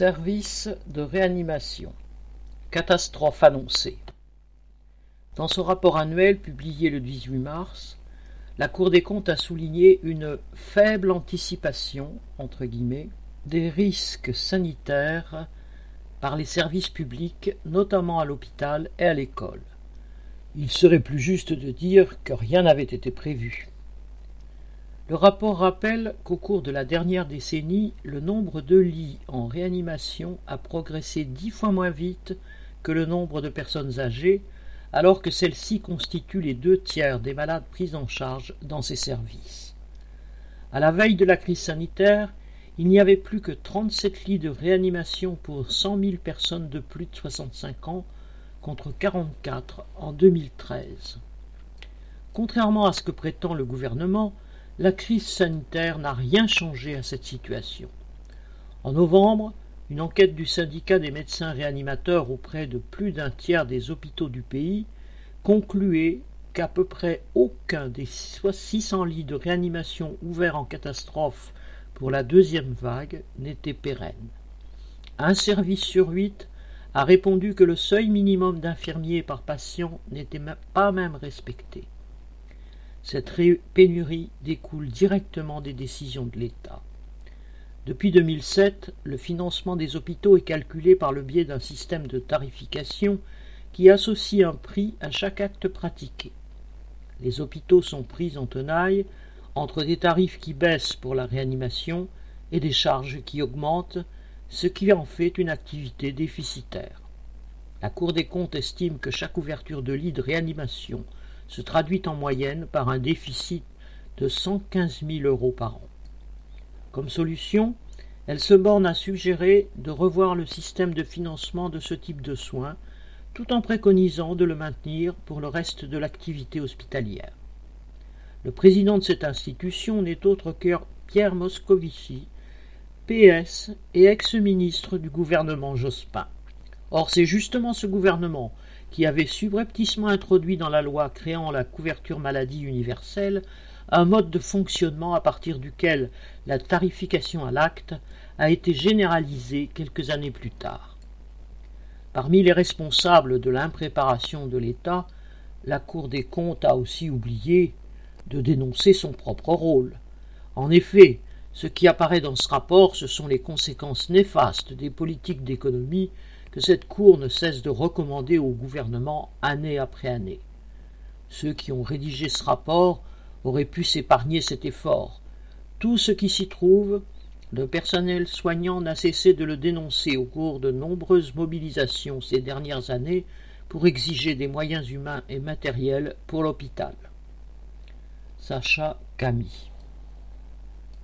Service de réanimation. Catastrophe annoncée. Dans son rapport annuel publié le 18 mars, la Cour des comptes a souligné une faible anticipation entre guillemets, des risques sanitaires par les services publics, notamment à l'hôpital et à l'école. Il serait plus juste de dire que rien n'avait été prévu. Le rapport rappelle qu'au cours de la dernière décennie, le nombre de lits en réanimation a progressé dix fois moins vite que le nombre de personnes âgées, alors que celles-ci constituent les deux tiers des malades pris en charge dans ces services. À la veille de la crise sanitaire, il n'y avait plus que 37 lits de réanimation pour 100 000 personnes de plus de 65 ans, contre 44 en 2013. Contrairement à ce que prétend le gouvernement, la crise sanitaire n'a rien changé à cette situation. En novembre, une enquête du syndicat des médecins réanimateurs auprès de plus d'un tiers des hôpitaux du pays concluait qu'à peu près aucun des 600 lits de réanimation ouverts en catastrophe pour la deuxième vague n'était pérenne. Un service sur huit a répondu que le seuil minimum d'infirmiers par patient n'était pas même respecté. Cette pénurie découle directement des décisions de l'État. Depuis 2007, le financement des hôpitaux est calculé par le biais d'un système de tarification qui associe un prix à chaque acte pratiqué. Les hôpitaux sont pris en tenaille entre des tarifs qui baissent pour la réanimation et des charges qui augmentent, ce qui en fait une activité déficitaire. La Cour des comptes estime que chaque ouverture de lit de réanimation se traduit en moyenne par un déficit de 115 000 euros par an. Comme solution, elle se borne à suggérer de revoir le système de financement de ce type de soins, tout en préconisant de le maintenir pour le reste de l'activité hospitalière. Le président de cette institution n'est autre que Pierre Moscovici, PS et ex-ministre du gouvernement Jospin. Or, c'est justement ce gouvernement qui avait subrepticement introduit dans la loi créant la couverture maladie universelle un mode de fonctionnement à partir duquel la tarification à l'acte a été généralisée quelques années plus tard. Parmi les responsables de l'impréparation de l'État, la Cour des comptes a aussi oublié de dénoncer son propre rôle. En effet, ce qui apparaît dans ce rapport, ce sont les conséquences néfastes des politiques d'économie que cette Cour ne cesse de recommander au gouvernement année après année. Ceux qui ont rédigé ce rapport auraient pu s'épargner cet effort. Tout ce qui s'y trouve, le personnel soignant n'a cessé de le dénoncer au cours de nombreuses mobilisations ces dernières années pour exiger des moyens humains et matériels pour l'hôpital. Sacha Camille